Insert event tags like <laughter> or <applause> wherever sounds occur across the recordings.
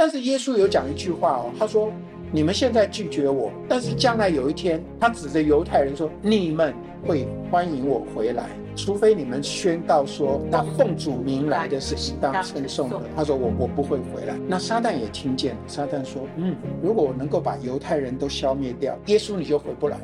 但是耶稣有讲一句话哦，他说：“你们现在拒绝我，但是将来有一天，他指着犹太人说，你们会欢迎我回来，除非你们宣告说，那奉主名来的是应当称颂的。”他说：“我我不会回来。”那撒旦也听见，撒旦说：“嗯，如果我能够把犹太人都消灭掉，耶稣你就回不来。”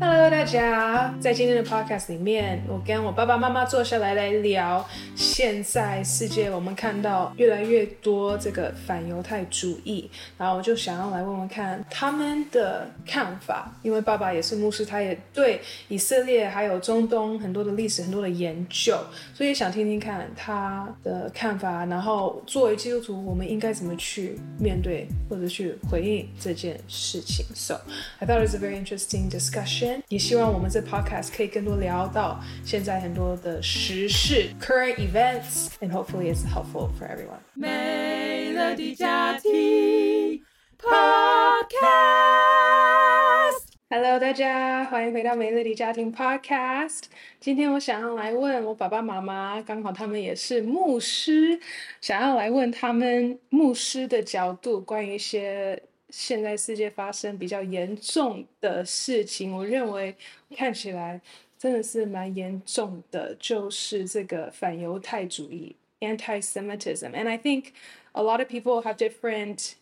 Hello，大家，在今天的 podcast 里面，我跟我爸爸妈妈坐下来来聊，现在世界我们看到越来越多这个反犹太主义，然后我就想要来问问看他们的看法，因为爸爸也是牧师，他也对以色列还有中东很多的历史很多的研究，所以想听听看他的看法，然后作为基督徒，我们应该怎么去面对或者去回应这件事情。So I thought it was a very interesting discussion. 也希望我们这 podcast 可以更多聊到现在很多的时事 current events，and hopefully it's helpful for everyone。美乐的家庭 podcast，Hello，大家欢迎回到美乐的家庭 podcast。今天我想要来问我爸爸妈妈，刚好他们也是牧师，想要来问他们牧师的角度关于一些。现在世界发生比较严重的事情，我认为看起来真的是蛮严重的，就是这个反犹太主义 （anti-Semitism）。And I think a lot of people have different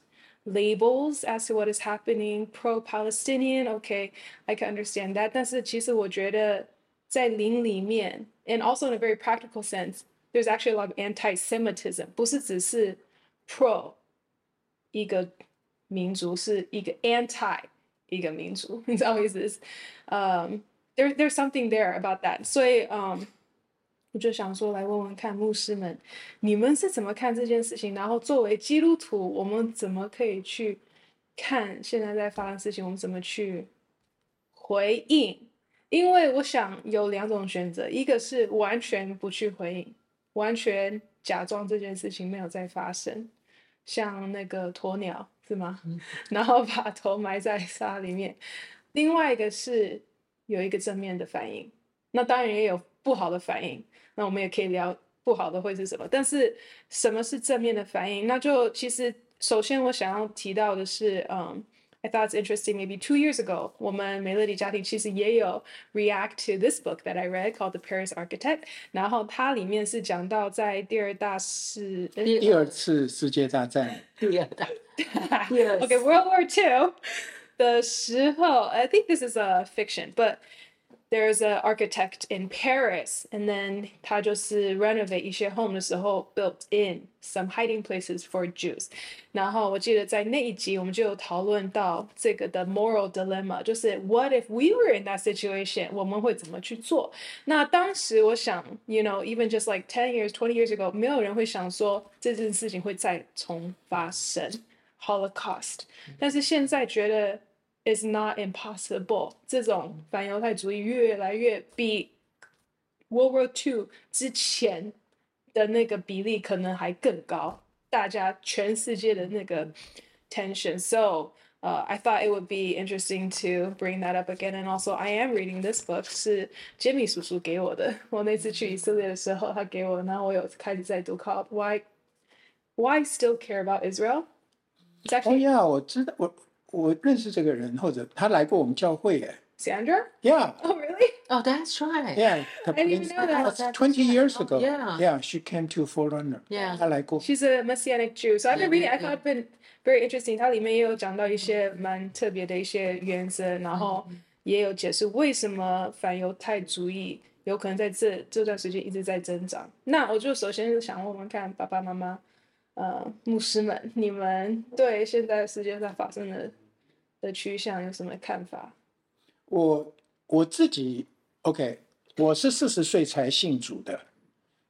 labels as to what is happening. Pro-Palestinian, okay, I can understand that. 但是其实我觉得在灵里面，and also in a very practical sense, there's actually a lot of anti-Semitism，不是只是 pro 一个。 民族是一个 anti 一个民族，<laughs> 你知道我意思是？嗯、，there there's something there about that。所以，嗯、我就想说来问问看牧师们，你们是怎么看这件事情？然后作为基督徒，我们怎么可以去看现在在发生的事情？我们怎么去回应？因为我想有两种选择，一个是完全不去回应，完全假装这件事情没有在发生，像那个鸵鸟。是吗？<laughs> 然后把头埋在沙里面。另外一个是有一个正面的反应，那当然也有不好的反应。那我们也可以聊不好的会是什么。但是什么是正面的反应？那就其实首先我想要提到的是，嗯。I thought it's interesting. Maybe two years ago, 我们美乐的家庭其实也有 react to this book that I read called The Paris Architect。然后它里面是讲到在第二大世第二次世界大战第二大 <laughs> OK World War Two 的时候，I think this is a fiction, but there's an architect in Paris, and then 他就是 renovate 一些 home 的时候 built in some hiding places for Jews。然后我记得在那一集我们就有讨论到这个的 moral dilemma，就是 what if we were in that situation，我们会怎么去做？那当时我想，you know even just like ten years, twenty years ago，没有人会想说这件事情会再重发生 Holocaust。但是现在觉得。 Is not impossible。这种反犹太主义越来越比 World War Two 之前的那个比例可能还更高，大家全世界的那个 tension。So，呃、uh,，I thought it would be interesting to bring that up again。And also, I am reading this book 是 Jimmy 叔叔给我的。我那次去以色列的时候，他给我，然后我有开始在读 called <laughs> Why Why Still Care About Israel？哦呀，我知道我。 我认识这个人，或者他来过我们教会耶。Sandra? Yeah. Oh, really? Oh, that's right. Yeah. I didn't know that. Twenty years ago. Yeah. Yeah, she came to Forerunner. Yeah. 她来过。She's a Messianic Jew, so I've been reading. I thought it been very interesting. 它里面也有讲到一些蛮特别的一些原则，然后也有解释为什么反犹太主义有可能在这这段时间一直在增长。那我就首先就想问问看爸爸妈妈，呃，牧师们，你们对现在世界上发生的的趋向有什么看法？我我自己 OK，我是四十岁才信主的。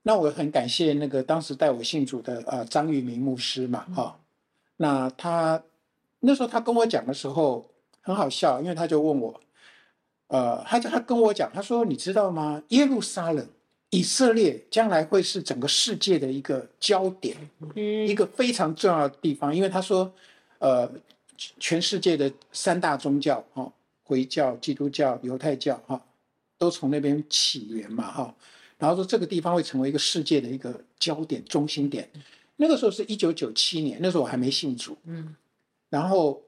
那我很感谢那个当时带我信主的呃张玉明牧师嘛，哈、哦。那他那时候他跟我讲的时候很好笑，因为他就问我，呃，他就他跟我讲，他说你知道吗？耶路撒冷，以色列将来会是整个世界的一个焦点，嗯，一个非常重要的地方，因为他说，呃。全世界的三大宗教，哈，回教、基督教、犹太教，哈，都从那边起源嘛，哈。然后说这个地方会成为一个世界的一个焦点、中心点。那个时候是一九九七年，那时候我还没信主。嗯，然后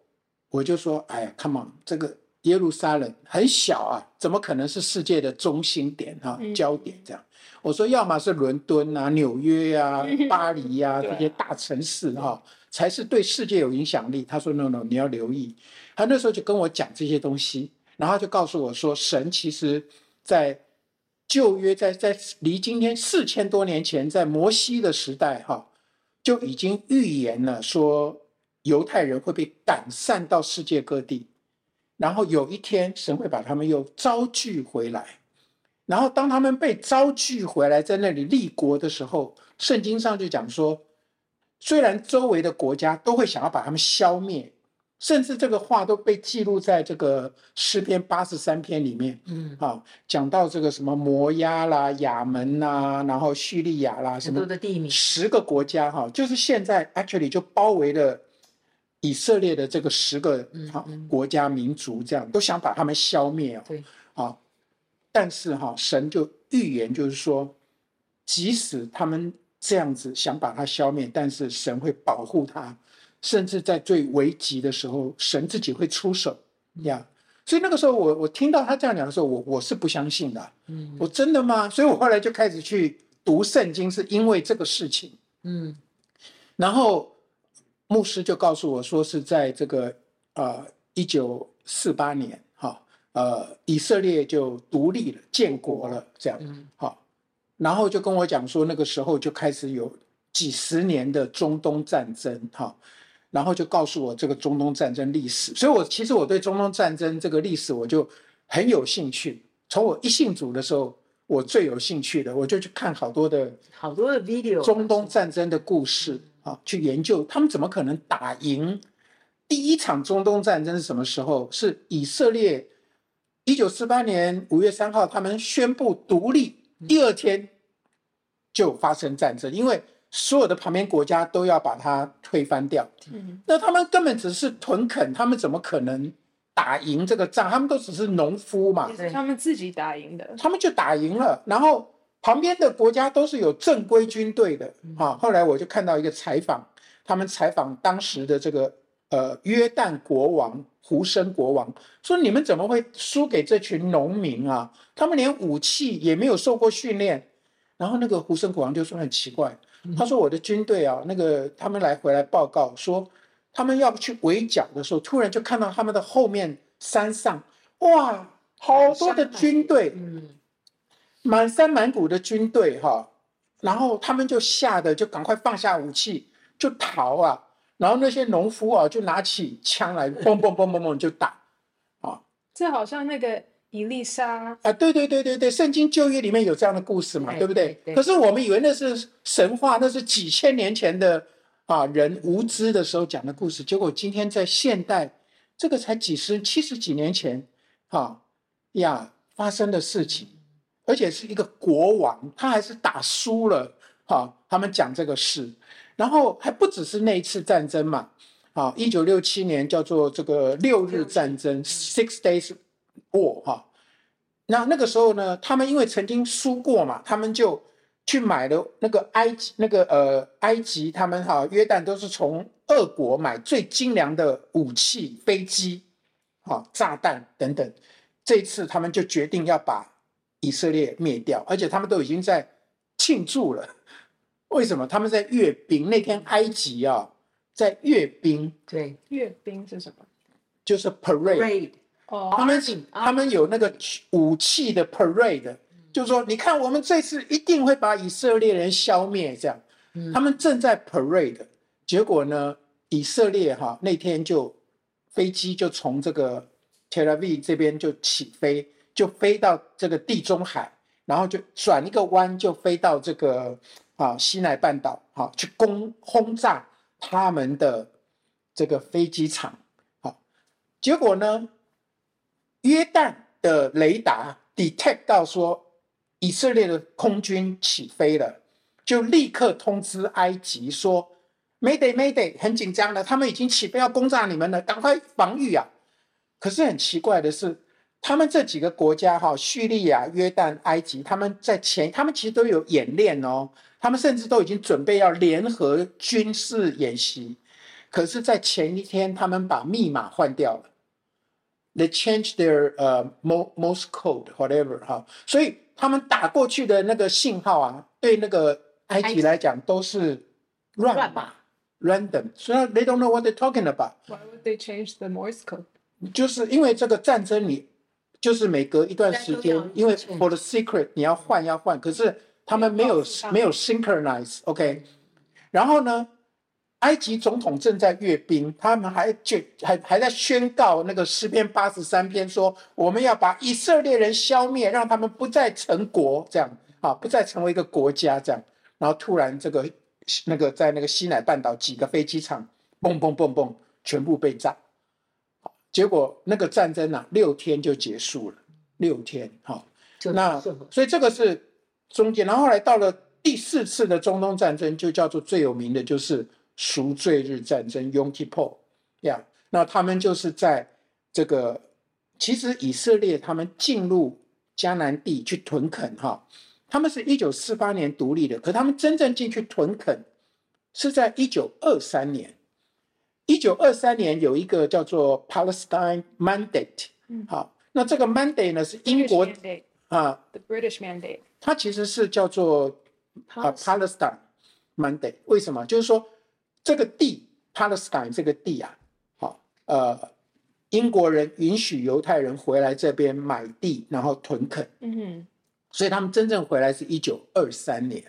我就说：“哎呀，come on，这个耶路撒冷很小啊，怎么可能是世界的中心点哈、啊、焦点这样？”我说：“要么是伦敦啊、纽约呀、啊、<laughs> 巴黎呀、啊、这些大城市哈、啊，才是对世界有影响力。”他说：“no no，你要留意。”他那时候就跟我讲这些东西，然后就告诉我说：“神其实，在旧约，在在离今天四千多年前，在摩西的时代哈。”就已经预言了，说犹太人会被赶散到世界各地，然后有一天神会把他们又招聚回来，然后当他们被招聚回来，在那里立国的时候，圣经上就讲说，虽然周围的国家都会想要把他们消灭。甚至这个话都被记录在这个诗篇八十三篇里面，嗯，好，讲到这个什么摩押啦、亚门呐，然后叙利亚啦，什么的地名，十个国家哈，就是现在 actually 就包围了以色列的这个十个好国家民族，这样都想把他们消灭哦，对，啊，但是哈，神就预言就是说，即使他们这样子想把它消灭，但是神会保护他。甚至在最危急的时候，神自己会出手呀。所以那个时候我，我我听到他这样讲的时候，我我是不相信的。嗯，我真的吗？所以我后来就开始去读圣经，是因为这个事情。嗯，然后牧师就告诉我说，是在这个呃一九四八年，哈，呃，以色列就独立了，建国了，这样。嗯，好，然后就跟我讲说，那个时候就开始有几十年的中东战争，哈。然后就告诉我这个中东战争历史，所以我其实我对中东战争这个历史我就很有兴趣。从我一信主的时候，我最有兴趣的，我就去看好多的好多的 video 中东战争的故事啊，去研究他们怎么可能打赢第一场中东战争是什么时候？是以色列一九四八年五月三号他们宣布独立，第二天就发生战争，因为。所有的旁边国家都要把它推翻掉，嗯，那他们根本只是屯垦，他们怎么可能打赢这个仗？他们都只是农夫嘛，他们自己打赢的，他们就打赢了。然后旁边的国家都是有正规军队的，哈。后来我就看到一个采访，他们采访当时的这个呃约旦国王胡生国王，说你们怎么会输给这群农民啊？他们连武器也没有受过训练。然后那个胡生国王就说很奇怪。他说：“我的军队啊，那个他们来回来报告说，他们要去围剿的时候，突然就看到他们的后面山上，哇，好多的军队，嗯，满山满谷的军队哈，然后他们就吓得就赶快放下武器就逃啊，然后那些农夫啊就拿起枪来，<laughs> 嘣嘣嘣嘣嘣就打，啊，这好像那个。”以利沙啊，对对对对对，圣经旧约里面有这样的故事嘛，对不对？可是我们以为那是神话，那是几千年前的啊人无知的时候讲的故事。结果今天在现代，这个才几十、七十几年前，哈、啊、呀发生的事情，而且是一个国王，他还是打输了，哈、啊，他们讲这个事，然后还不只是那一次战争嘛，啊，一九六七年叫做这个六日战争 （Six Days）。War） 哈，那那个时候呢，他们因为曾经输过嘛，他们就去买了那个埃及那个呃埃及，他们哈约旦都是从俄国买最精良的武器、飞机、哈炸弹等等。这一次他们就决定要把以色列灭掉，而且他们都已经在庆祝了。为什么？他们在阅兵那天，埃及啊在阅兵。对，阅兵是什么？就是 parade。Parade 他们他们有那个武器的 parade，就是说，你看我们这次一定会把以色列人消灭，这样。他们正在 parade，结果呢，以色列哈那天就飞机就从这个 Tel Aviv 这边就起飞，就飞到这个地中海，然后就转一个弯就飞到这个啊西奈半岛，哈，去攻轰炸他们的这个飞机场，好，结果呢？约旦的雷达 detect 到说以色列的空军起飞了，就立刻通知埃及说 Mayday Mayday，很紧张的，他们已经起飞要攻炸你们了，赶快防御啊！可是很奇怪的是，他们这几个国家哈，叙利亚、约旦、埃及，他们在前，他们其实都有演练哦，他们甚至都已经准备要联合军事演习，可是，在前一天，他们把密码换掉了。They changed their 呃、uh, Morse code whatever 哈，所以他们打过去的那个信号啊，对那个埃及来讲都是乱码，random，所以 they don't know what they're talking about。Why would they change the Morse code？就是因为这个战争你，就是每隔一段时间，因为 for the secret 你要换要换，可是他们没有没有 synchronize，OK，然后呢？埃及总统正在阅兵，他们还就还还在宣告那个诗篇八十三篇说，我们要把以色列人消灭，让他们不再成国，这样啊，不再成为一个国家，这样。然后突然这个那个在那个西奈半岛几个飞机场，嘣嘣嘣嘣，全部被炸。结果那个战争啊，六天就结束了，六天，哈，那所以这个是中间，然后后来到了第四次的中东战争，就叫做最有名的就是。赎罪日战争 Yom Kippur 呀，那他们就是在这个，其实以色列他们进入迦南地去屯垦哈，他们是一九四八年独立的，可他们真正进去屯垦是在一九二三年。一九二三年有一个叫做 Palestine Mandate，好，那这个 Mandate 呢是英国啊，The British Mandate，它其实是叫做啊 Palestine Mandate，为什么？就是说。这个地，Palestine 这个地啊，好，呃，英国人允许犹太人回来这边买地，然后屯垦，嗯哼，所以他们真正回来是一九二三年，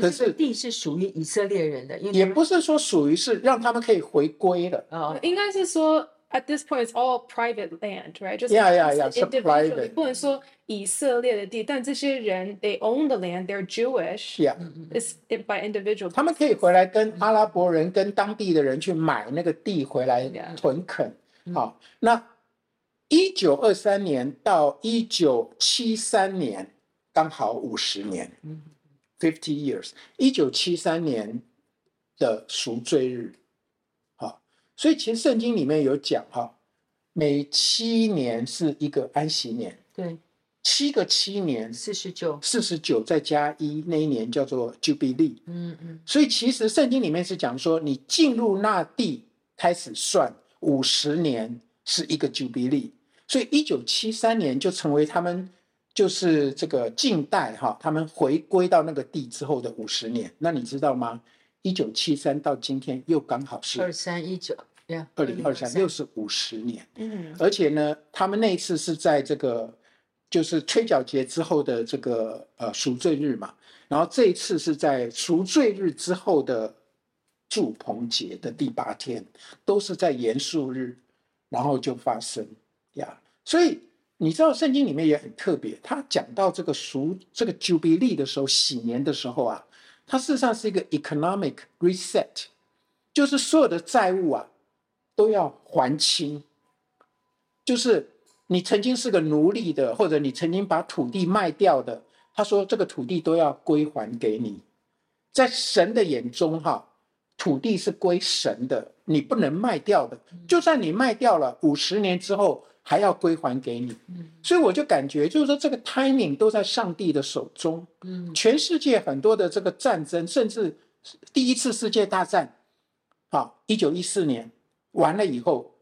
可是地是属于以色列人的，因为也不是说属于是让他们可以回归的，哦，应该是说。At this point, it's all private land, right? 就是 yeah, yeah, yeah, private. 不能说以色列的地，但这些人 they own the land, they're Jewish. Yeah, it's by individual. 他们可以回来跟阿拉伯人、跟当地的人去买那个地回来屯垦。好，那一九二三年到一九七三年刚好五十年，fifty years。一九七三年的赎罪日。所以其实圣经里面有讲哈，每七年是一个安息年，对，七个七年四十九，四十九再加一，那一年叫做 Jubilee。嗯嗯。所以其实圣经里面是讲说，你进入那地开始算五十年是一个 Jubilee，所以一九七三年就成为他们就是这个近代哈，他们回归到那个地之后的五十年。那你知道吗？一九七三到今天又刚好是二三一九。二零二三又是五十年，嗯，而且呢，他们那一次是在这个就是吹角节之后的这个呃赎罪日嘛，然后这一次是在赎罪日之后的祝棚节的第八天，都是在严肃日，然后就发生呀。所以你知道圣经里面也很特别，他讲到这个赎这个 Jubilee 的时候，喜年的时候啊，它事实上是一个 economic reset，就是所有的债务啊。都要还清，就是你曾经是个奴隶的，或者你曾经把土地卖掉的，他说这个土地都要归还给你。在神的眼中，哈，土地是归神的，你不能卖掉的。就算你卖掉了，五十年之后还要归还给你。所以我就感觉，就是说这个 timing 都在上帝的手中。全世界很多的这个战争，甚至第一次世界大战，好，一九一四年。完了以后，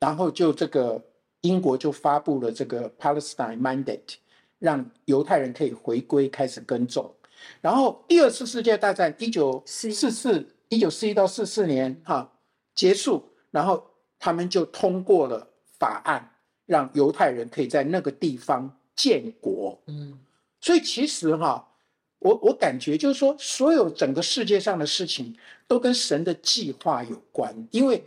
然后就这个英国就发布了这个 Palestine Mandate，让犹太人可以回归开始耕种。然后第二次世界大战一九四四一九四一到四四年哈结束，然后他们就通过了法案，让犹太人可以在那个地方建国。嗯，所以其实哈。我我感觉就是说，所有整个世界上的事情都跟神的计划有关，因为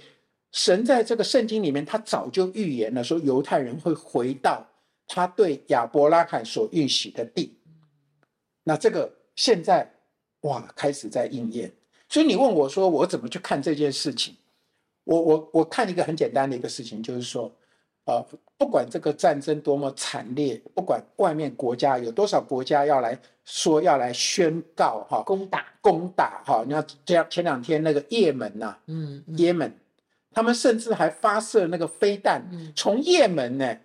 神在这个圣经里面，他早就预言了，说犹太人会回到他对亚伯拉罕所应许的地。那这个现在哇，开始在应验。所以你问我说，我怎么去看这件事情？我我我看一个很简单的一个事情，就是说。呃，不管这个战争多么惨烈，不管外面国家有多少国家要来说要来宣告哈攻打攻打哈，你看这样前两天那个也门呐，嗯，也门，他们甚至还发射那个飞弹，从也门呢，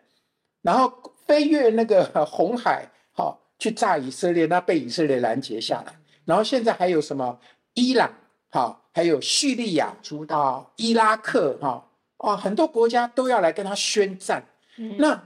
然后飞越那个红海，哈，去炸以色列，那被以色列拦截下来。然后现在还有什么伊朗，哈，还有叙利亚，主导啊，伊拉克，哈，啊，很多国家都要来跟他宣战。嗯那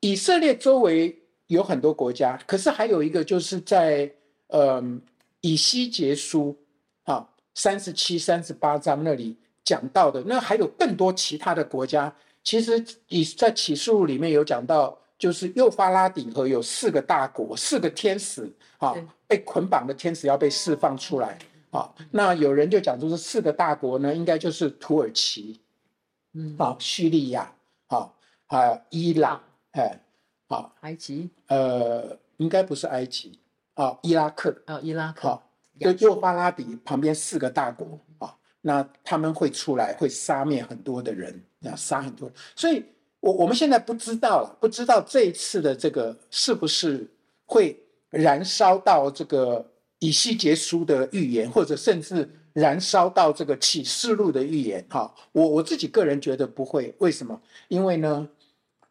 以色列周围有很多国家，可是还有一个就是在嗯以西结书，啊，三十七、三十八章那里讲到的，那还有更多其他的国家。其实以在启示录里面有讲到，就是幼发拉底河有四个大国，四个天使，啊，被捆绑的天使要被释放出来，啊，那有人就讲说，这四个大国呢，应该就是土耳其，嗯，啊，叙利亚，啊，还有伊朗，哎，啊，埃及，呃，应该不是埃及，啊，伊拉克，哦，伊拉克，好，就幼发拉底旁边四个大国啊，那他们会出来，会杀灭很多的人，要杀很多人，所以我我们现在不知道了，不知道这一次的这个是不是会燃烧到这个以西结书的预言，或者甚至燃烧到这个启示录的预言。哈，我我自己个人觉得不会，为什么？因为呢，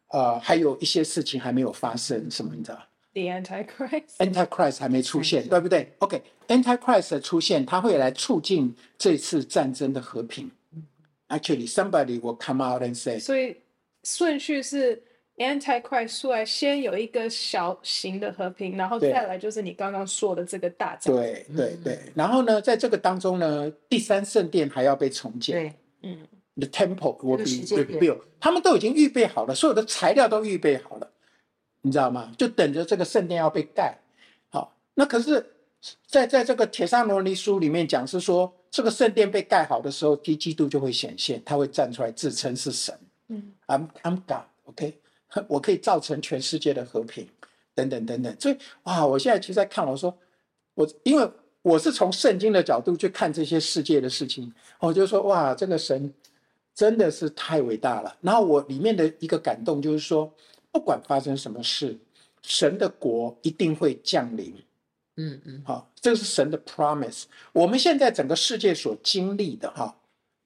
呃，还有一些事情还没有发生，什么你知道？The Antichrist。Antichrist 还没出现，对不对？OK，Antichrist、okay, 的出现，它会来促进这次战争的和平。Actually, somebody will come out and say，所以顺序是 Antichrist 出来，先有一个小型的和平，然后再来就是你刚刚说的这个大战。对对对。然后呢，在这个当中呢，第三圣殿还要被重建。对，嗯，The temple 间点 rebuilt，他们都已经预备好了，所有的材料都预备好了，你知道吗？就等着这个圣殿要被盖。好，那可是在，在在这个帖撒罗尼书里面讲是说，这个圣殿被盖好的时候，基督就会显现，他会站出来自称是神。嗯，I'm I'm God，OK，、okay? 我可以造成全世界的和平，等等等等。所以哇，我现在其实在看，我说我因为我是从圣经的角度去看这些世界的事情，我就说哇，这个神真的是太伟大了。然后我里面的一个感动就是说，不管发生什么事，神的国一定会降临。嗯嗯，好，这个是神的 promise。我们现在整个世界所经历的哈，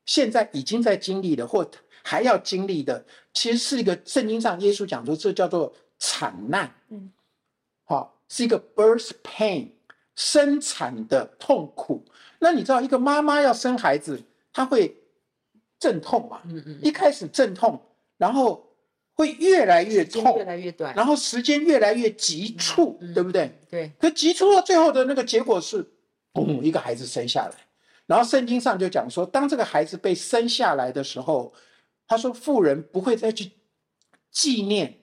现在已经在经历的，或还要经历的，其实是一个圣经上耶稣讲说，这叫做惨难。嗯，好，是一个 birth pain，生产的痛苦。那你知道，一个妈妈要生孩子，她会阵痛嘛？嗯嗯，一开始阵痛，然后会越来越痛越，来越短，然后时间越来越急促，嗯嗯对不对？对，可急促到最后的那个结果是，嘣，一个孩子生下来。然后圣经上就讲说，当这个孩子被生下来的时候，他说富人不会再去纪念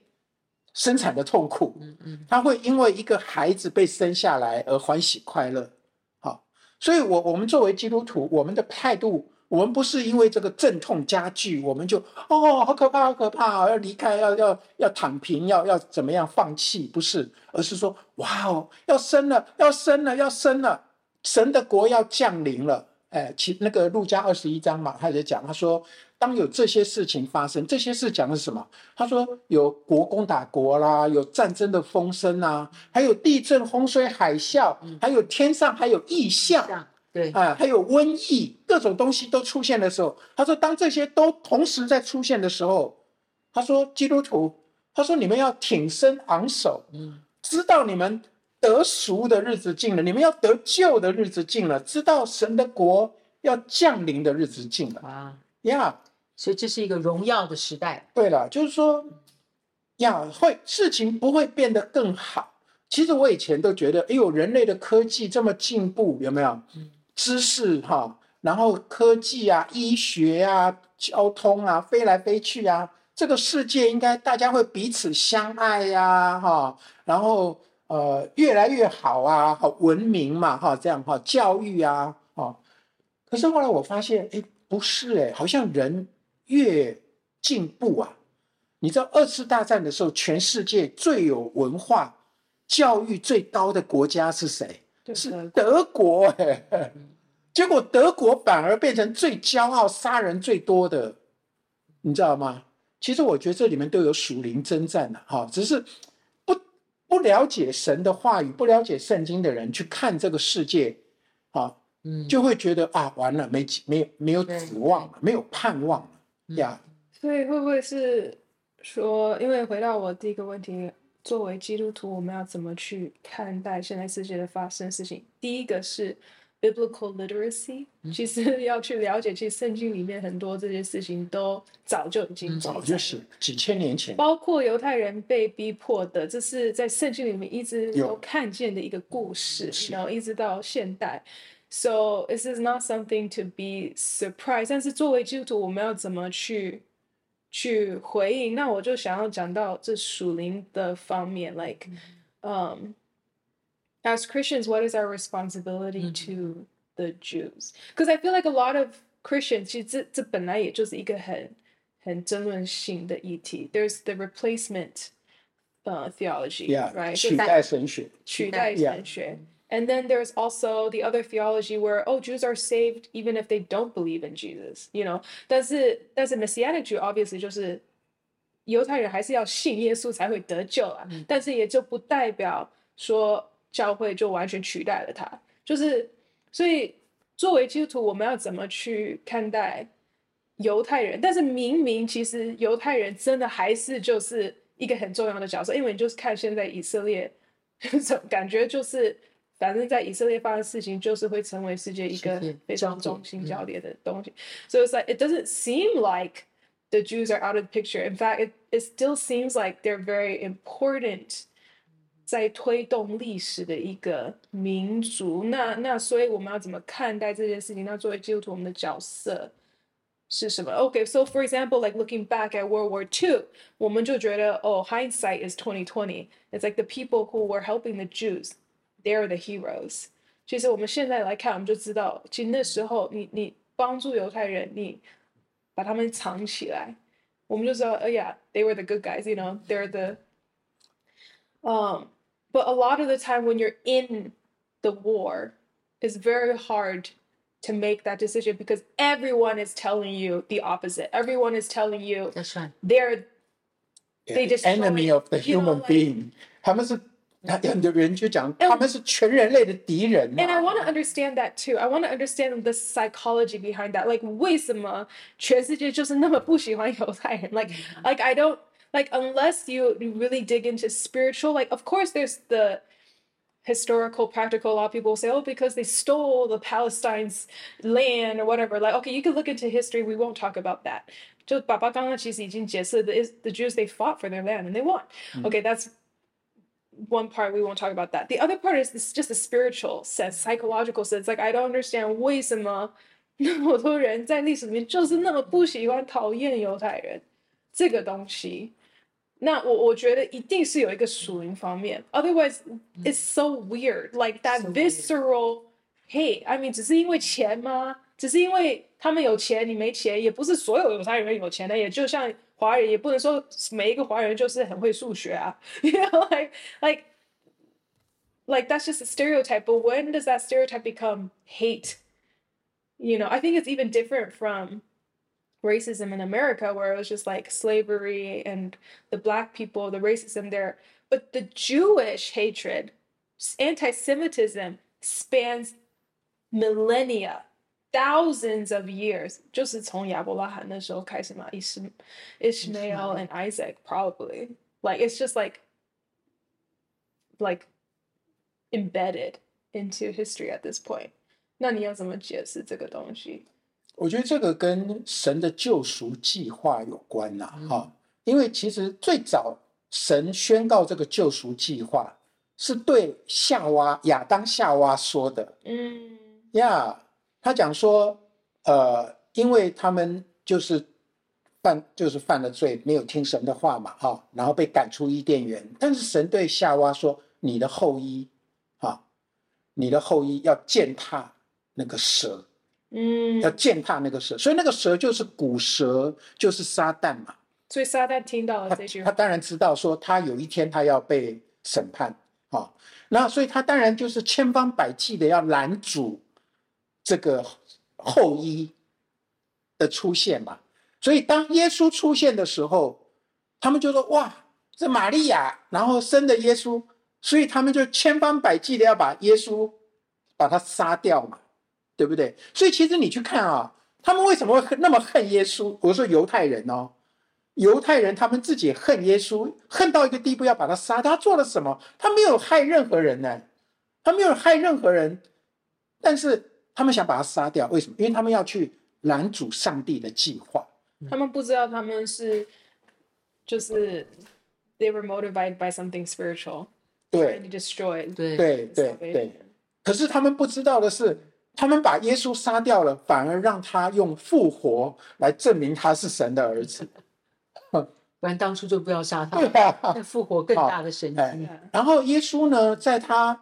生产的痛苦，嗯嗯，他会因为一个孩子被生下来而欢喜快乐。好，所以我我们作为基督徒，我们的态度，我们不是因为这个阵痛加剧，我们就哦好可怕，好可怕，要离开，要要要躺平，要要怎么样放弃？不是，而是说哇哦，要生了，要生了，要生了，神的国要降临了。哎，其那个路加二十一章嘛，他就讲，他说，当有这些事情发生，这些事讲的是什么？他说有国攻打国啦，有战争的风声啊，还有地震、洪水、海啸，还有天上还有异象，像对，啊，还有瘟疫，各种东西都出现的时候，他说，当这些都同时在出现的时候，他说，基督徒，他说你们要挺身昂首，嗯，知道你们。得赎的日子近了，你们要得救的日子近了，知道神的国要降临的日子近了啊呀。Yeah, 所以这是一个荣耀的时代。对了，就是说呀，会事情不会变得更好。其实我以前都觉得，哎呦，人类的科技这么进步，有没有？知识哈，然后科技啊、医学啊、交通啊，飞来飞去啊，这个世界应该大家会彼此相爱呀，哈，然后。呃，越来越好啊，好文明嘛，哈，这样哈，教育啊，哈。可是后来我发现，哎，不是哎，好像人越进步啊。你知道二次大战的时候，全世界最有文化、教育最高的国家是谁？是德国哎。<laughs> 结果德国反而变成最骄傲、杀人最多的，你知道吗？其实我觉得这里面都有属灵征战的哈，只是。不不了解神的话语，不了解圣经的人去看这个世界，啊，嗯，就会觉得啊，完了，没没有没有指望了，没有盼望了呀。所以会不会是说，因为回到我第一个问题，作为基督徒，我们要怎么去看待现在世界的发生的事情？第一个是 biblical literacy，其实 <laughs> 要去了解，其实圣经里面很多这些事情都早就已经早就是几千年前，包括犹太人被逼迫的，这是在圣经里面一直都看见的一个故事，然后一直到现代。So this is not something to be surprised。但是作为基督徒，我们要怎么去去回应？那我就想要讲到这属灵的方面，like，嗯、um,，as Christians, what is our responsibility to the Jews? Because I feel like a lot of Christians，其实这这本来也就是一个很很争论性的议题。There's the replacement，呃、uh, theology，right？取代神学，取代神学。Yeah. And then there's also the other theology where, oh, Jews are saved even if they don't believe in Jesus, you know. 但是但是 Messianic Jew obviously 就是犹太人还是要信耶稣才会得救啊。嗯、但是也就不代表说教会就完全取代了他。就是所以作为基督徒，我们要怎么去看待犹太人？但是明明其实犹太人真的还是就是一个很重要的角色，因为你就是看现在以色列，感觉就是。 反正，在以色列发生的事情，就是会成为世界一个非常中心焦点的东西。So it's like it doesn't seem like the Jews are out of the picture. In fact, it it still seems like they're very important，在推动历史的一个民族。那那所以我们要怎么看待这件事情？那作为基督徒，我们的角色是什么？Okay, so for example, like looking back at World War II，我们就觉得哦，hindsight is twenty twenty. It's like the people who were helping the Jews. They are the heroes。其实我们现在来看，我们就知道，其实那时候你你帮助犹太人，你把他们藏起来，我们就知道，哎呀，they were the good guys。You know, they're the um. But a lot of the time, when you're in the war, it's very hard to make that decision because everyone is telling you the opposite. Everyone is telling you that's right. They're they just enemy of the human being. 他们是。 很<laughs> 多人就讲他们是全人类的敌人。And I want to understand that too. I want to understand the psychology behind that. Like 为什么全世界就是那么不喜欢犹太人？Like like I don't like unless you really dig into spiritual. Like of course there's the historical, practical. A lot of people say, oh, because they stole the Palestine's land or whatever. Like okay, you can look into history. We won't talk about that. 就爸爸刚刚其实已经解释的 is the Jews they fought for their land and they won. Okay, that's one part we won't talk about that. The other part is this just a spiritual sense, psychological sense. Like I don't understand 为什么那么多人在历史里面就是那么不喜欢讨厌犹太人这个东西。那我我觉得一定是有一个属灵方面，otherwise it's so weird, like that visceral hate. I mean，只是因为钱吗？只是因为他们有钱，你没钱，也不是所有犹太人有钱的，也就像。 华人也不能说每一个华人就是很会数学啊，you <laughs> know, like like like that's just a stereotype. But when does that stereotype become hate? You know, I think it's even different from racism in America, where it was just like slavery and the black people, the racism there. But the Jewish hatred, anti-Semitism spans millennia thousands of years，就是从亚伯拉罕那时候开始嘛，Ishmael and Isaac probably like it's just like like embedded into history at this point。那你要怎么解释这个东西？我觉得这个跟神的救赎计划有关呐，哈，因为其实最早神宣告这个救赎计划是对夏娃亚当夏娃说的，嗯，呀。他讲说，呃，因为他们就是犯，就是犯了罪，没有听神的话嘛，哈、哦，然后被赶出伊甸园。但是神对夏娃说：“你的后裔，哈、哦，你的后裔要践踏那个蛇，嗯，要践踏那个蛇。所以那个蛇就是古蛇，就是撒旦嘛。所以撒旦听到了这句话，他，他当然知道说他有一天他要被审判，哈、哦，那所以他当然就是千方百计的要拦阻。”这个后裔的出现嘛，所以当耶稣出现的时候，他们就说：“哇，这玛利亚，然后生的耶稣。”所以他们就千方百计的要把耶稣把他杀掉嘛，对不对？所以其实你去看啊，他们为什么会那么恨耶稣？我说犹太人哦，犹太人他们自己恨耶稣，恨到一个地步要把他杀。他做了什么？他没有害任何人呢，他没有害任何人，但是他们想把他杀掉。为什么？因为他们要去拦阻上帝的计划。他们不知道他们是就是 they were motivated by something spiritual，对 trying to destroy 对对对对。可是他们不知道的是，他们把耶稣杀掉了，反而让他用复活来证明他是神的儿子。<laughs> 不然当初就不要杀他，对啊，那复活更大的神迹。哎，然后耶稣呢，在他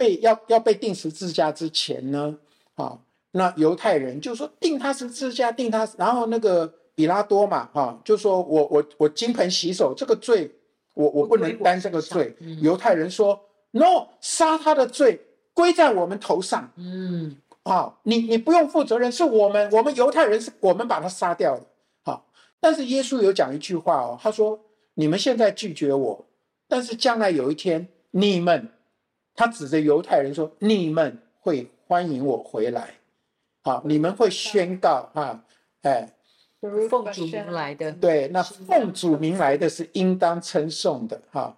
被要要被定十字架之前呢，啊，那犹太人就说定他十字架，定他，然后那个比拉多嘛，哈，就说我我我金盆洗手，这个罪我我不能担这个罪。犹太人说，no，杀他的罪归在我们头上。嗯，啊，你你不用负责任，是我们我们犹太人是我们把他杀掉的。但是耶稣有讲一句话哦，他说：“你们现在拒绝我，但是将来有一天，你们，他指着犹太人说，你们会欢迎我回来，好，你们会宣告啊，哎，奉主名来的，对，那奉主名来的是应当称颂的，哈，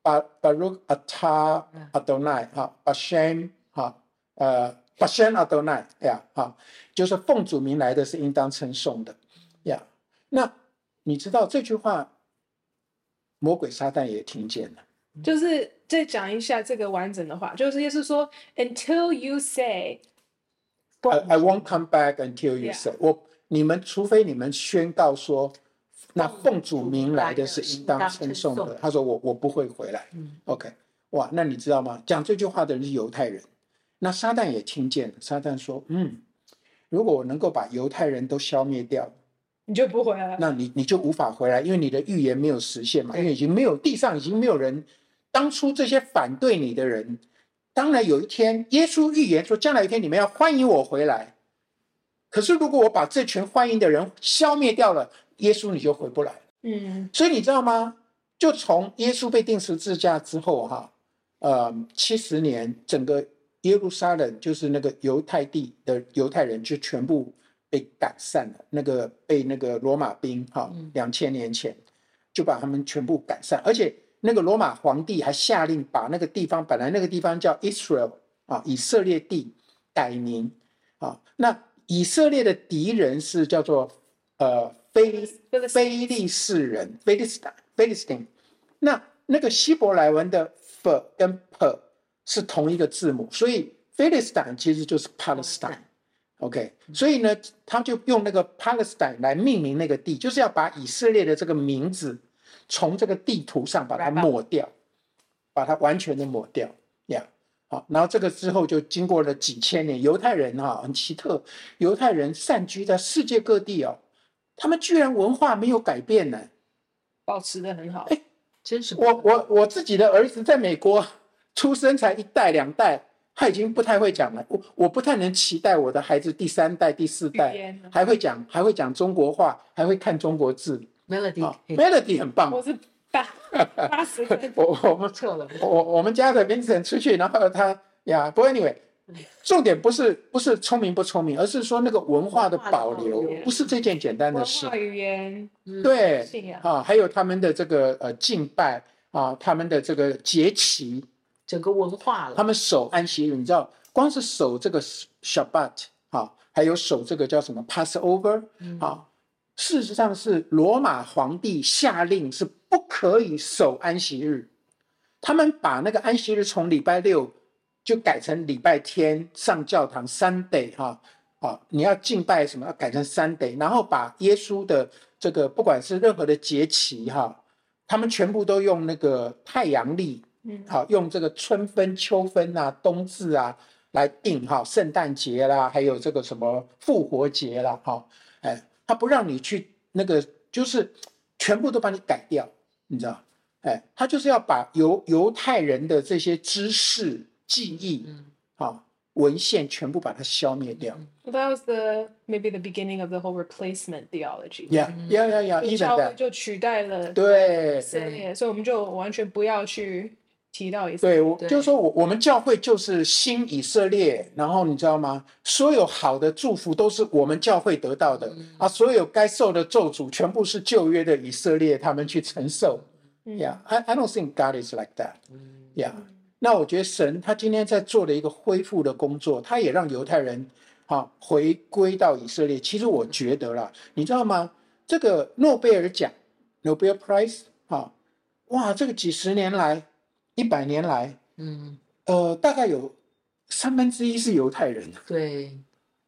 巴巴鲁阿塔阿多奈，哈，巴宣，哈，呃，巴宣阿多奈呀，哈，就是奉主名来的是应当称颂的，呀。”那你知道这句话，魔鬼撒旦也听见了。就是再讲一下这个完整的话，就是意思说，Until you say，I I won't come back until you say，我你们除非你们宣告说，那奉主名来的是应当称颂的。他说我我不会回来。OK，哇，那你知道吗？讲这句话的人是犹太人。那撒旦也听见了。撒旦说，嗯，如果我能够把犹太人都消灭掉。你就不回来了，那你你就无法回来，因为你的预言没有实现嘛，因为已经没有地上已经没有人，当初这些反对你的人，当然有一天耶稣预言说，将来有一天你们要欢迎我回来，可是如果我把这群欢迎的人消灭掉了，耶稣你就回不来。嗯，所以你知道吗？就从耶稣被钉十字架之后，哈，呃，七十年，整个耶路撒冷就是那个犹太地的犹太人就全部。被赶散了，那个被那个罗马兵哈，两千年前就把他们全部赶散，而且那个罗马皇帝还下令把那个地方本来那个地方叫 Israel 啊，以色列地改名啊。那以色列的敌人是叫做呃非非利士人 Philistine Philistine。那那个希伯来文的 f 跟 p 是同一个字母，所以 Philistine 其实就是 Palestine。OK，所以呢，他就用那个 Palestine 来命名那个地，就是要把以色列的这个名字从这个地图上把它抹掉，把它完全的抹掉。呀，好，然后这个之后就经过了几千年，犹太人哈很奇特，犹太人散居在世界各地哦，他们居然文化没有改变呢，保持的很好。哎，真是我我我自己的儿子在美国出生才一代两代。他已经不太会讲了，我我不太能期待我的孩子第三代、第四代还会讲，还会讲中国话，还会看中国字。Melody，Melody 很棒。我是八 <laughs> 八十岁，我我们错了。我我们家的 Vincent 出去，然后他呀，不过 anyway，重点不是不是聪明不聪明，而是说那个文化的保留，不是这件简单的事。文化语言，对，啊，还有他们的这个呃敬拜啊，他们的这个节期。整个文化了，他们守安息日，你知道，光是守这个 Shabbat 啊，还有守这个叫什么 Passover 啊，事实上是罗马皇帝下令是不可以守安息日，他们把那个安息日从礼拜六就改成礼拜天上教堂 Sunday 哈，啊，你要敬拜什么要改成 Sunday，然后把耶稣的这个不管是任何的节期哈，他们全部都用那个太阳历。好，用这个春分、秋分啊、冬至啊来定哈，圣诞节啦，还有这个什么复活节啦，哈，哎，他不让你去那个，就是全部都把你改掉，你知道？哎，他就是要把犹犹太人的这些知识、记忆，好文献全部把它消灭掉。That was the maybe the beginning of the whole replacement theology. Yeah, yeah, yeah, yeah. 教会就取代了对，所以我们就完全不要去。提到以色列。对，我就是说我我们教会就是新以色列，然后你知道吗？所有好的祝福都是我们教会得到的、嗯、啊，所有该受的咒诅全部是旧约的以色列他们去承受。嗯 Yeah，I I don't think God is like that. 嗯 Yeah，那我觉得神他今天在做的一个恢复的工作，他也让犹太人哈、啊、回归到以色列。其实我觉得啦，你知道吗？这个诺贝尔奖 （Nobel Prize） 哈，哇，这个几十年来。一百年来，嗯，呃，大概有三分之一是犹太人。对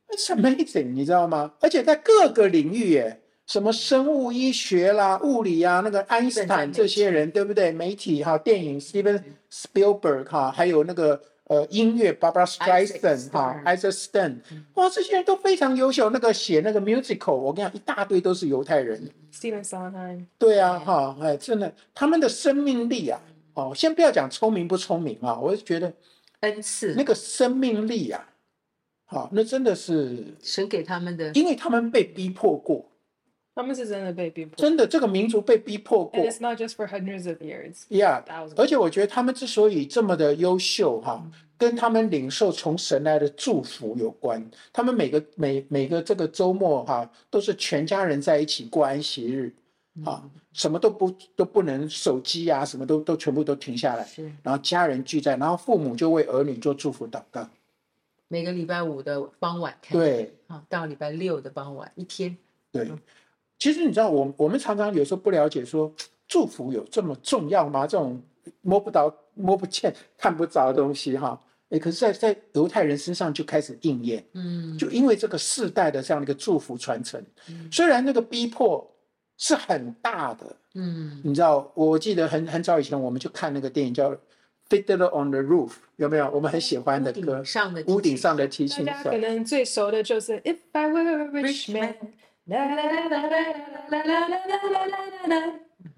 ，It's amazing，你知道吗？而且在各个领域，耶，什么生物医学啦、物理啊，那个爱因斯坦这些人，对不对？媒体哈，电影 Steven Spielberg 哈，还有那个呃音乐 Barbara Streisand 哈，Isaac Stern，哇，这些人都非常优秀。那个写那个 musical，我跟你讲，一大堆都是犹太人。Stephen Sondheim。对啊，哈，哎，真的，他们的生命力啊。哦，先不要讲聪明不聪明啊，我是觉得恩赐那个生命力啊，好，那真的是神给他们的，因为他们被逼迫过，他们是真的被逼迫，真的这个民族被逼迫过。And it's not just for hundreds of years. Yeah，Thousands. 而且我觉得他们之所以这么的优秀哈，跟他们领受从神来的祝福有关。他们每个每每个这个周末哈，都是全家人在一起过安息日。啊，什么都不都不能，手机啊，什么都都全部都停下来，是，然后家人聚在，然后父母就为儿女做祝福祷告。每个礼拜五的傍晚开，对，啊，到礼拜六的傍晚一天。对，其实你知道，我我们常常有时候不了解说，祝福有这么重要吗？这种摸不到、摸不见、看不着的东西，哈，哎，可是在，在在犹太人身上就开始应验，嗯，就因为这个世代的这样的一个祝福传承，虽然那个逼迫。是很大的，嗯，你知道，我记得很很早以前，我们就看那个电影叫《Fiddler on the Roof》，有没有？我们很喜欢的歌，上的屋顶上的提琴手。大家可能最熟的就是《If I Were a Rich Man》。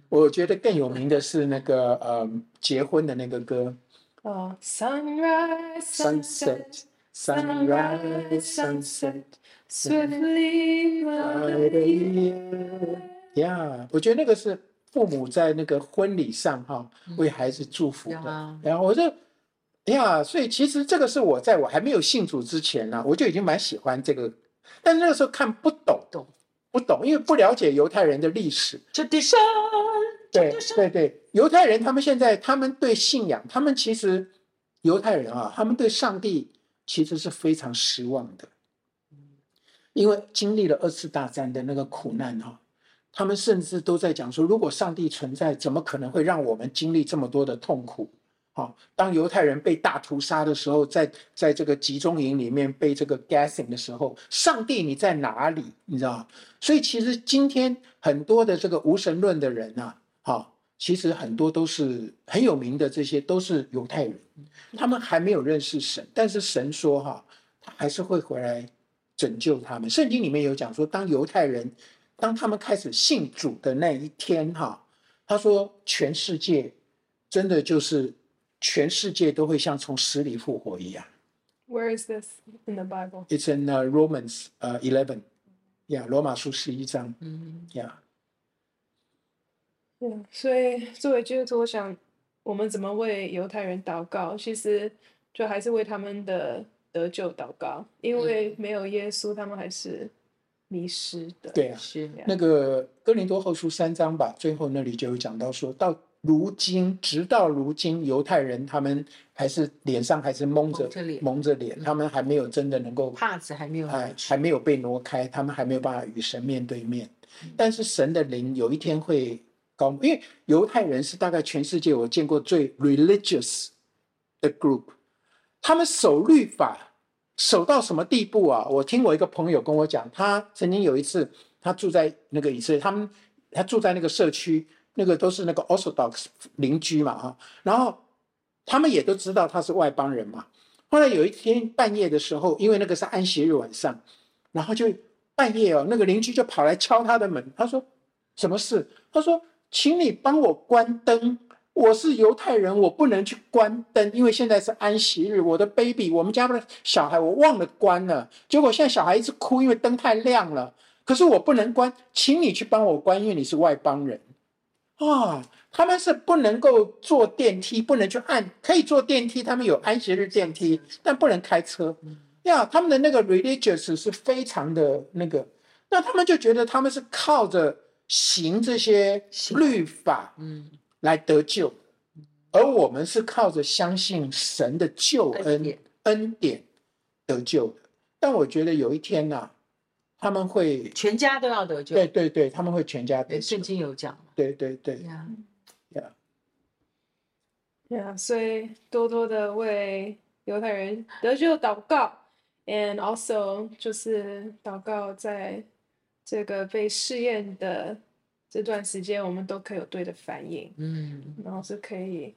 我觉得更有名的是那个呃结婚的那个歌。哦，Sunrise, Sunset, Sunrise, Sunset, swiftly glide. 呀，yeah, 我觉得那个是父母在那个婚礼上哈、嗯、为孩子祝福的。嗯、然后我就呀，所以其实这个是我在我还没有信主之前呢、啊，我就已经蛮喜欢这个，但是那个时候看不懂，懂不懂，因为不了解犹太人的历史。对对对，犹太人他们现在他们对信仰，他们其实犹太人啊，他们对上帝其实是非常失望的，因为经历了二次大战的那个苦难哈、啊。他们甚至都在讲说，如果上帝存在，怎么可能会让我们经历这么多的痛苦？好，当犹太人被大屠杀的时候，在在这个集中营里面被这个 gassing 的时候，上帝你在哪里？你知道？所以其实今天很多的这个无神论的人啊，好，其实很多都是很有名的，这些都是犹太人，他们还没有认识神，但是神说哈，他还是会回来拯救他们。圣经里面有讲说，当犹太人。当他们开始信主的那一天，哈，他说全世界真的就是全世界都会像从死里复活一样。Where is this in the Bible? It's in Romans, uh,，eleven, yeah，罗马书十一章，嗯，yeah。嗯，所以作为基督徒，我想我们怎么为犹太人祷告？其实就还是为他们的得救祷告，因为没有耶稣，他们还是。迷失的，对啊，是那个哥林多后书三章吧，最后那里就有讲到说，说到如今，直到如今，犹太人他们还是脸上还是蒙着蒙着脸，他们还没有真的能够帕子还没有哎，还没有被挪开，他们还没有办法与神面对面。但是神的灵有一天会高，因为犹太人是大概全世界我见过最 religious 的 group，他们守律法。守到什么地步啊？我听我一个朋友跟我讲，他曾经有一次，他住在那个以色列，他们他住在那个社区，那个都是那个 Orthodox 邻居嘛，哈，然后他们也都知道他是外邦人嘛。后来有一天半夜的时候，因为那个是安息日晚上，然后就半夜哦，那个邻居就跑来敲他的门，他说什么事？他说，请你帮我关灯。我是犹太人，我不能去关灯，因为现在是安息日。我的 baby，我们家的小孩，我忘了关了。结果现在小孩一直哭，因为灯太亮了。可是我不能关，请你去帮我关，因为你是外邦人。啊，他们是不能够坐电梯，不能去按，可以坐电梯，他们有安息日电梯，但不能开车。呀，他们的那个 religious 是非常的那个，那他们就觉得他们是靠着行这些律法，嗯，来得救，而我们是靠着相信神的救恩恩典。得救的。但我觉得有一天呐、啊。他们会全家都要得救，对对对，他们会全家得救。圣经有讲，对对对，Yeah，Yeah，所以多多的为犹太人得救祷告，and also 就是祷告在这个被试验的这段时间，我们都可以有对的反应，嗯，然后是可以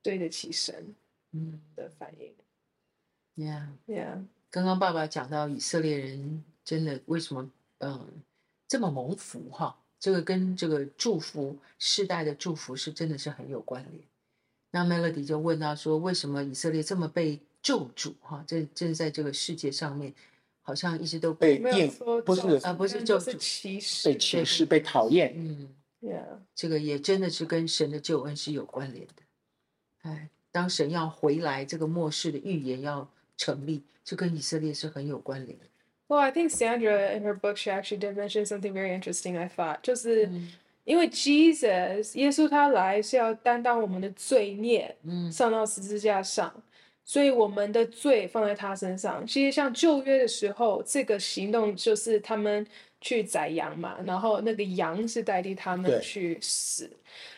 对得起神，嗯的反应，Yeah，Yeah，刚刚爸爸讲到以色列人。真的，为什么嗯这么蒙福哈？这个跟这个祝福世代的祝福是真的是很有关联。那 Melody 就问到说：“为什么以色列这么被咒诅哈？这正在这个世界上面，好像一直都被厌，不是啊，不是就是，歧视，被歧视，被讨厌。嗯，这个也真的是跟神的救恩是有关联的。哎，当神要回来，这个末世的预言要成立，就跟以色列是很有关联的。” Well, I think Sandra in her book she actually did mention something very interesting. I thought 就是因为 Jesus 耶稣他来是要担当我们的罪孽，嗯，上到十字架上，所以我们的罪放在他身上。其实像旧约的时候，这个行动就是他们去宰羊嘛，然后那个羊是代替他们去死。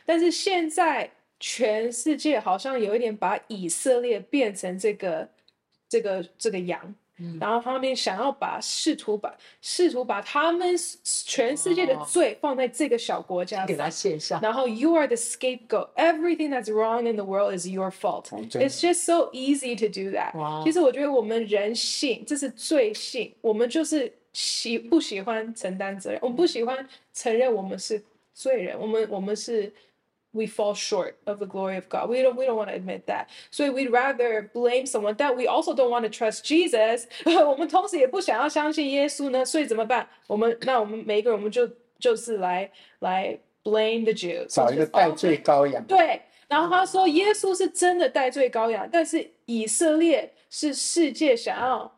但是现在全世界好像有一点把以色列变成这个这个这个羊。然后他们想要把试图把试图把他们全世界的罪放在这个小国家，给他卸下。然后 you are the scapegoat. Everything that's wrong in the world is your fault. It's just so easy to do that. 其实我觉得我们人性这是罪性，我们就是喜不喜欢承担责任，我们不喜欢承认我们是罪人，我们我们是。we fall short of the glory of God. We don't we don't want to admit that. So we'd rather blame someone that we also don't want to trust Jesus. <laughs> 我们同时也不想要相信耶稣呢，所以怎么办？我们那我们每一个人我们就就是来来 blame the Jews，找一个代罪羔羊。对，然后他说耶稣是真的代罪羔羊，但是以色列是世界想要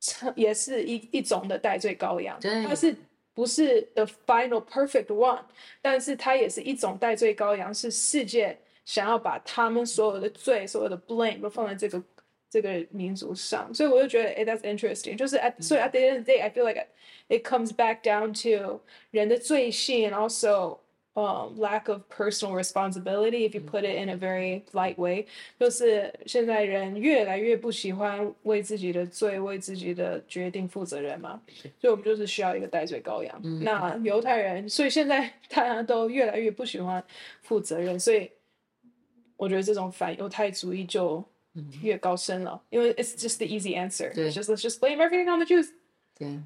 成也是一一种的代罪羔羊，他是。 不是 the final perfect one，但是它也是一种代罪羔羊，是世界想要把他们所有的罪、所有的 blame 都放在这个这个民族上，所以我就觉得，哎，that's interesting。就是 at 所以 at the end of the day，I feel like it comes back down to 人的罪性，and also um lack of personal responsibility if you put it in a very light way，就是现在人越来越不喜欢为自己的罪、为自己的决定负责任嘛，所以我们就是需要一个代罪羔羊。嗯、那犹太人，所以现在大家都越来越不喜欢负责任，所以我觉得这种反犹太主义就越高深了，因为 it's just the easy answer，对，just let's just blame everything on the Jews。对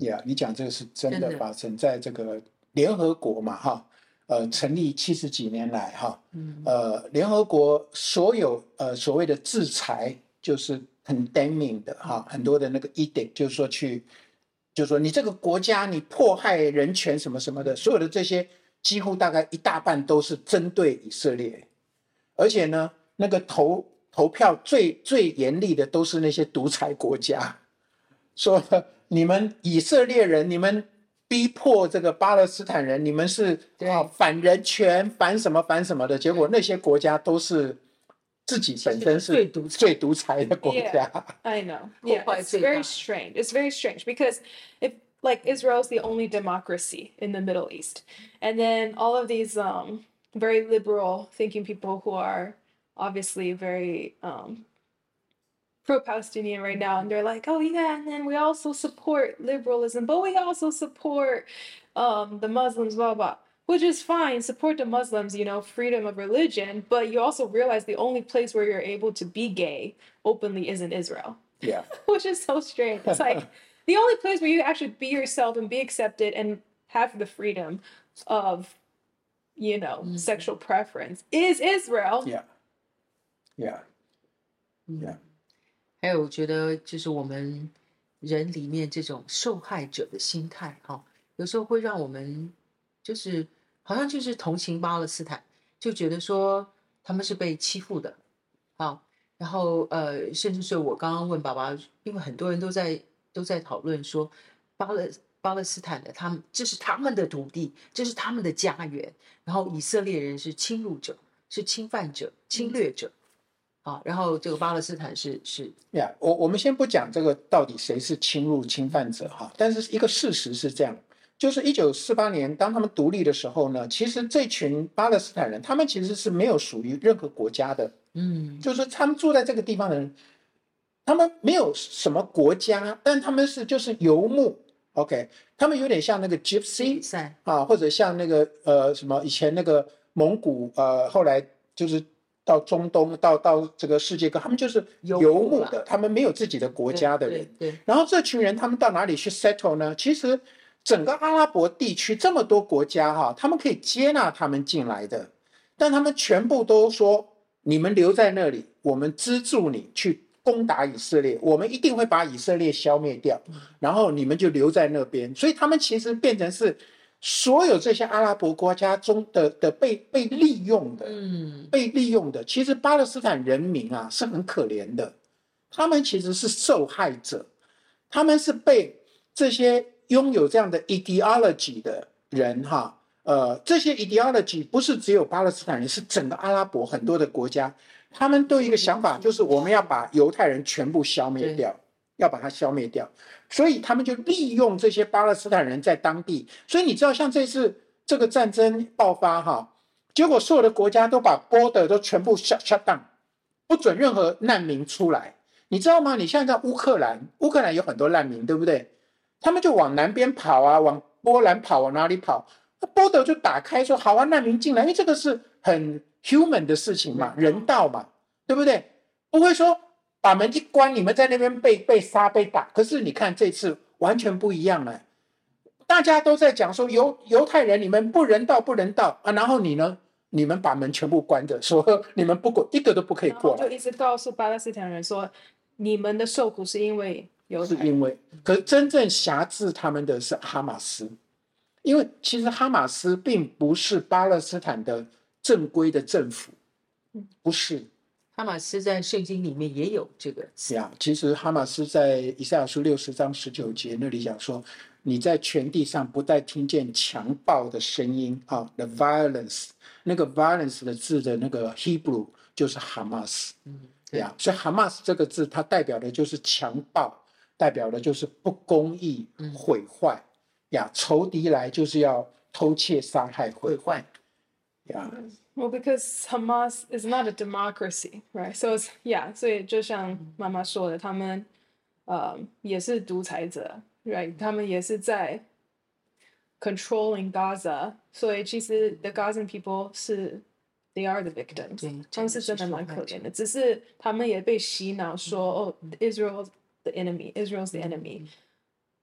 ，Yeah，你讲这个是真的发生在这个联合国嘛？哈。呃，成立七十几年来，哈，呃，联合国所有呃所谓的制裁，就是 condemning 的哈，很多的那个 edict，就是说去，就是说你这个国家你迫害人权什么什么的，所有的这些几乎大概一大半都是针对以色列，而且呢，那个投投票最最严厉的都是那些独裁国家，<laughs> 说你们以色列人，你们。逼迫这个巴勒斯坦人，你们是啊反人权、反什么反什么的，结果那些国家都是自己本身是最独最独裁的国家。Yeah, I know. Yeah, it's very strange. It's very strange because if like Israel is the only democracy in the Middle East, and then all of these um very liberal thinking people who are obviously very um pro-Palestinian right now, and they're like, "Oh yeah," and then we also support liberalism, but we also support um, the Muslims, blah blah. Which is fine, support the Muslims, you know, freedom of religion, but you also realize the only place where you're able to be gay openly is in Israel. Yeah. <laughs> Which is so strange. It's like <laughs> the only place where you actually be yourself and be accepted and have the freedom of, you know, mm-hmm. sexual preference is Israel. Yeah. Yeah. Yeah. 还有，我觉得就是我们人里面这种受害者的心态，哈，有时候会让我们就是好像就是同情巴勒斯坦，就觉得说他们是被欺负的，啊，然后呃，甚至是我刚刚问爸爸，因为很多人都在都在讨论说巴勒巴勒斯坦的他们这是他们的土地，这是他们的家园，然后以色列人是侵入者，是侵犯者、侵略者。啊，然后这个巴勒斯坦是是呀，yeah, 我我们先不讲这个到底谁是侵入侵犯者哈，但是一个事实是这样，就是一九四八年当他们独立的时候呢，其实这群巴勒斯坦人他们其实是没有属于任何国家的，嗯，就是他们住在这个地方的人，他们没有什么国家，但他们是就是游牧，OK，他们有点像那个 Gypsy 啊，或者像那个呃什么以前那个蒙古呃后来就是。到中东，到到这个世界各，他们就是游牧的，他们没有自己的国家的人。对。然后这群人，他们到哪里去 settle 呢？其实整个阿拉伯地区这么多国家哈，他们可以接纳他们进来的，但他们全部都说：你们留在那里，我们资助你去攻打以色列，我们一定会把以色列消灭掉。然后你们就留在那边。所以他们其实变成是。所有这些阿拉伯国家中的的被被利用的，嗯，被利用的，其实巴勒斯坦人民啊是很可怜的，他们其实是受害者，他们是被这些拥有这样的 ideology 的人哈，呃，这些 ideology 不是只有巴勒斯坦人，是整个阿拉伯很多的国家，他们都有一个想法，就是我们要把犹太人全部消灭掉。要把它消灭掉，所以他们就利用这些巴勒斯坦人在当地。所以你知道，像这次这个战争爆发哈，结果所有的国家都把 border 都全部 shut shut down，不准任何难民出来。你知道吗？你现在在乌克兰，乌克兰有很多难民，对不对？他们就往南边跑啊，往波兰跑，往哪里跑？那 border 就打开，说好啊，难民进来，因为这个是很 human 的事情嘛，人道嘛，对不对？不会说。把门一关，你们在那边被被杀被打。可是你看这次完全不一样了，大家都在讲说犹犹太人你们不人道不人道啊，然后你呢，你们把门全部关着，说你们不过一个都不可以过来，就一直告诉巴勒斯坦人说，你们的受苦是因为犹太，是因为，可是真正辖制他们的是哈马斯，因为其实哈马斯并不是巴勒斯坦的正规的政府，不是。哈马斯在圣经里面也有这个词呀。其实哈马斯在以赛亚书六十章十九节那里讲说：“你在全地上不再听见强暴的声音啊，the violence。”那个 violence 的字的那个 Hebrew 就是哈马斯。嗯，对呀。所以哈马斯这个字它代表的就是强暴，代表的就是不公义、毁坏。呀，仇敌来就是要偷窃、杀害、毁坏。呀。Well, because Hamas is not a democracy, right? So it's yeah. 所以就像妈妈说的，他们呃也是独裁者，right？他们也是在 controlling Gaza。所以其实 the Gazan people 是 they are the victims。他们是真的蛮可怜的，只是他们也被洗脑说哦，Israel's the enemy, Israel's the enemy。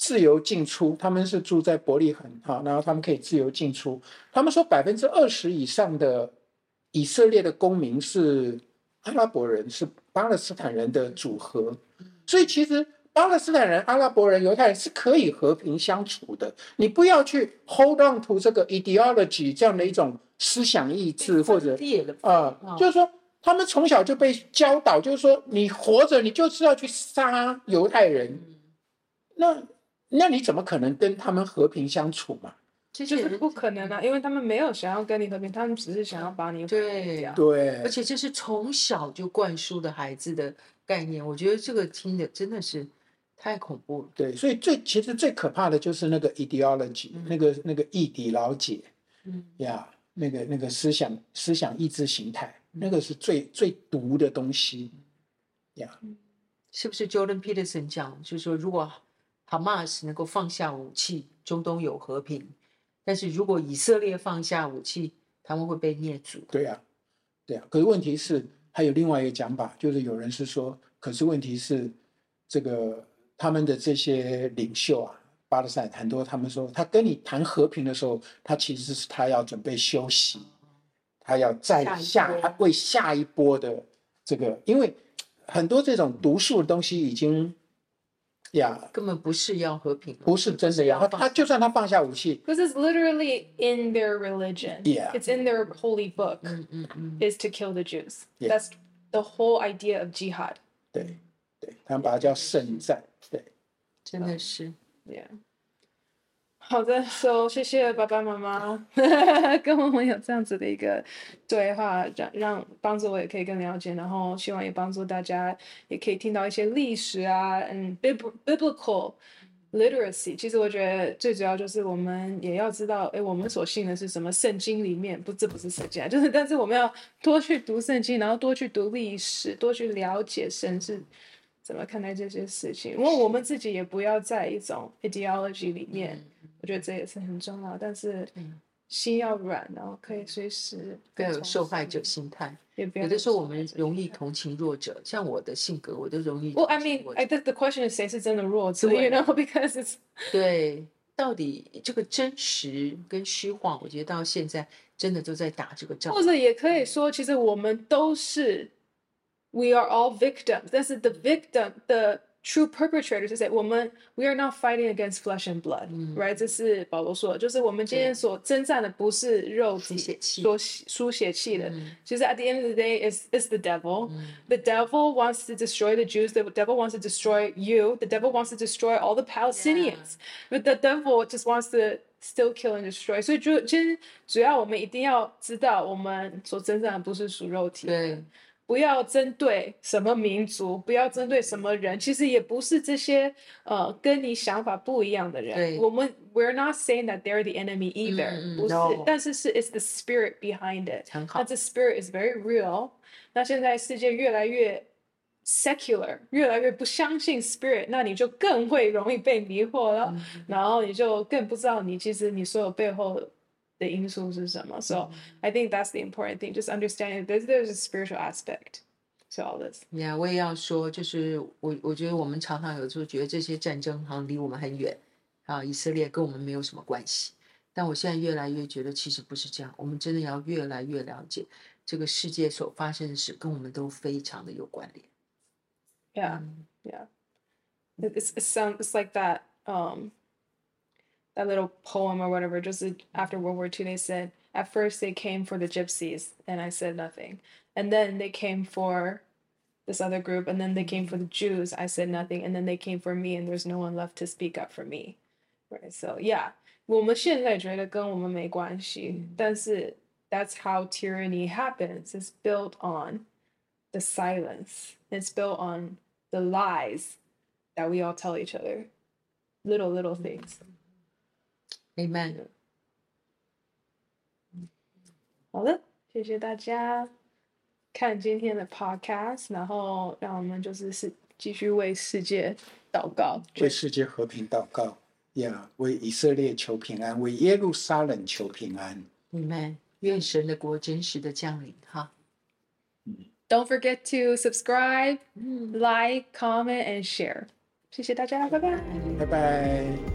自由进出。他们是住在伯利恒哈，然后他们可以自由进出。他们说百分之二十以上的以色列的公民是阿拉伯人，是。巴勒斯坦人的组合，所以其实巴勒斯坦人、阿拉伯人、犹太人是可以和平相处的。你不要去 hold on to 这个 ideology 这样的一种思想意志，或者啊、呃，就是说他们从小就被教导，就是说你活着你就是要去杀犹太人，那那你怎么可能跟他们和平相处嘛？其实就是不可能啊，因为他们没有想要跟你和平，他们只是想要把你对呀，对，而且这是从小就灌输的孩子的概念，我觉得这个听的真的是太恐怖了。对，所以最其实最可怕的就是那个 ideology，、嗯、那个那个意底牢结，嗯。呀，那个那个思想思想意志形态，嗯、那个是最最毒的东西，呀，是不是 Jordan Peterson 讲，就是说如果 Hamas 能够放下武器，中东有和平。但是如果以色列放下武器，他们会被灭族。对呀、啊，对呀、啊。可是问题是，还有另外一个讲法，就是有人是说，可是问题是，这个他们的这些领袖啊，巴勒斯坦很多，他们说他跟你谈和平的时候，他其实是他要准备休息，他要再下，他为下一波的这个，因为很多这种毒素的东西已经。呀，根本不是要和平，不是真的要。他就算他放下武器，Because it's literally in their religion. Yeah, it's in their holy book. Is to kill the Jews. That's the whole idea of jihad. 对，对，他们把它叫圣战。对，真的是，Yeah. 好的，So 谢谢爸爸妈妈 <laughs> 跟我们有这样子的一个对话，让让帮助我也可以更了解，然后希望也帮助大家也可以听到一些历史啊，嗯，biblical literacy。其实我觉得最主要就是我们也要知道，哎，我们所信的是什么？圣经里面不，这不是圣经啊，就是但是我们要多去读圣经，然后多去读历史，多去了解神是怎么看待这些事情。因为我们自己也不要在一种 ideology 里面。我觉得这也是很重要，但是心要软，然后可以随时不要有受害者心态。有的时候我们容易同情弱者，像我的性格，我都容易。Well, I mean, I think the question is 谁是真的弱者？You know, <laughs> because it's 对，到底这个真实跟虚幻，我觉得到现在真的都在打这个仗。或者也可以说，其实我们都是，We are all victims，但是 the victim 的。True perpetrators 是谁？我们 We are not fighting against flesh and blood，right？、嗯、这是保罗说的，就是我们今天所征战的不是肉体所输血气的。其实 at the end of the day is is the devil、嗯。The devil wants to destroy the Jews. The devil wants to destroy you. The devil wants to destroy all the Palestinians. Yeah. But the devil just wants to still kill and destroy. 所以就其实主要我们一定要知道，我们所征战的不是属肉体。对。 不要针对什么民族，不要针对什么人，其实也不是这些呃跟你想法不一样的人。对，我们 we're not saying that they're the enemy either，、嗯、不是，no. 但是是 it's the spirit behind it。很好。那这 spirit is very real。那现在世界越来越 secular，越来越不相信 spirit，那你就更会容易被迷惑了，嗯、然后你就更不知道你其实你所有背后。的因素是什么？So I think that's the important thing. Just understanding there's there's a spiritual aspect to all this. Yeah，我也要说，就是我我觉得我们常常有时候觉得这些战争好像离我们很远啊，以色列跟我们没有什么关系。但我现在越来越觉得其实不是这样，我们真的要越来越了解这个世界所发生的事跟我们都非常的有关联。Yeah, yeah. It's it sounds it's like that. Um. that little poem or whatever, just after World War II, they said, at first they came for the gypsies, and I said nothing. And then they came for this other group, and then they came for the Jews, I said nothing. And then they came for me, and there's no one left to speak up for me. Right? So, yeah. 我们现在觉得跟我们没关系，但是 that's how tyranny happens. It's built on the silence. It's built on the lies that we all tell each other. Little, little things. Amen。好的，谢谢大家看今天的 podcast，然后让我们就是是继续为世界祷告，为世界和平祷告，呀、yeah，为以色列求平安，为耶路撒冷求平安。Amen。愿神的国真实的降临哈。Don't forget to subscribe, like, comment, and share。谢谢大家，拜拜。拜拜。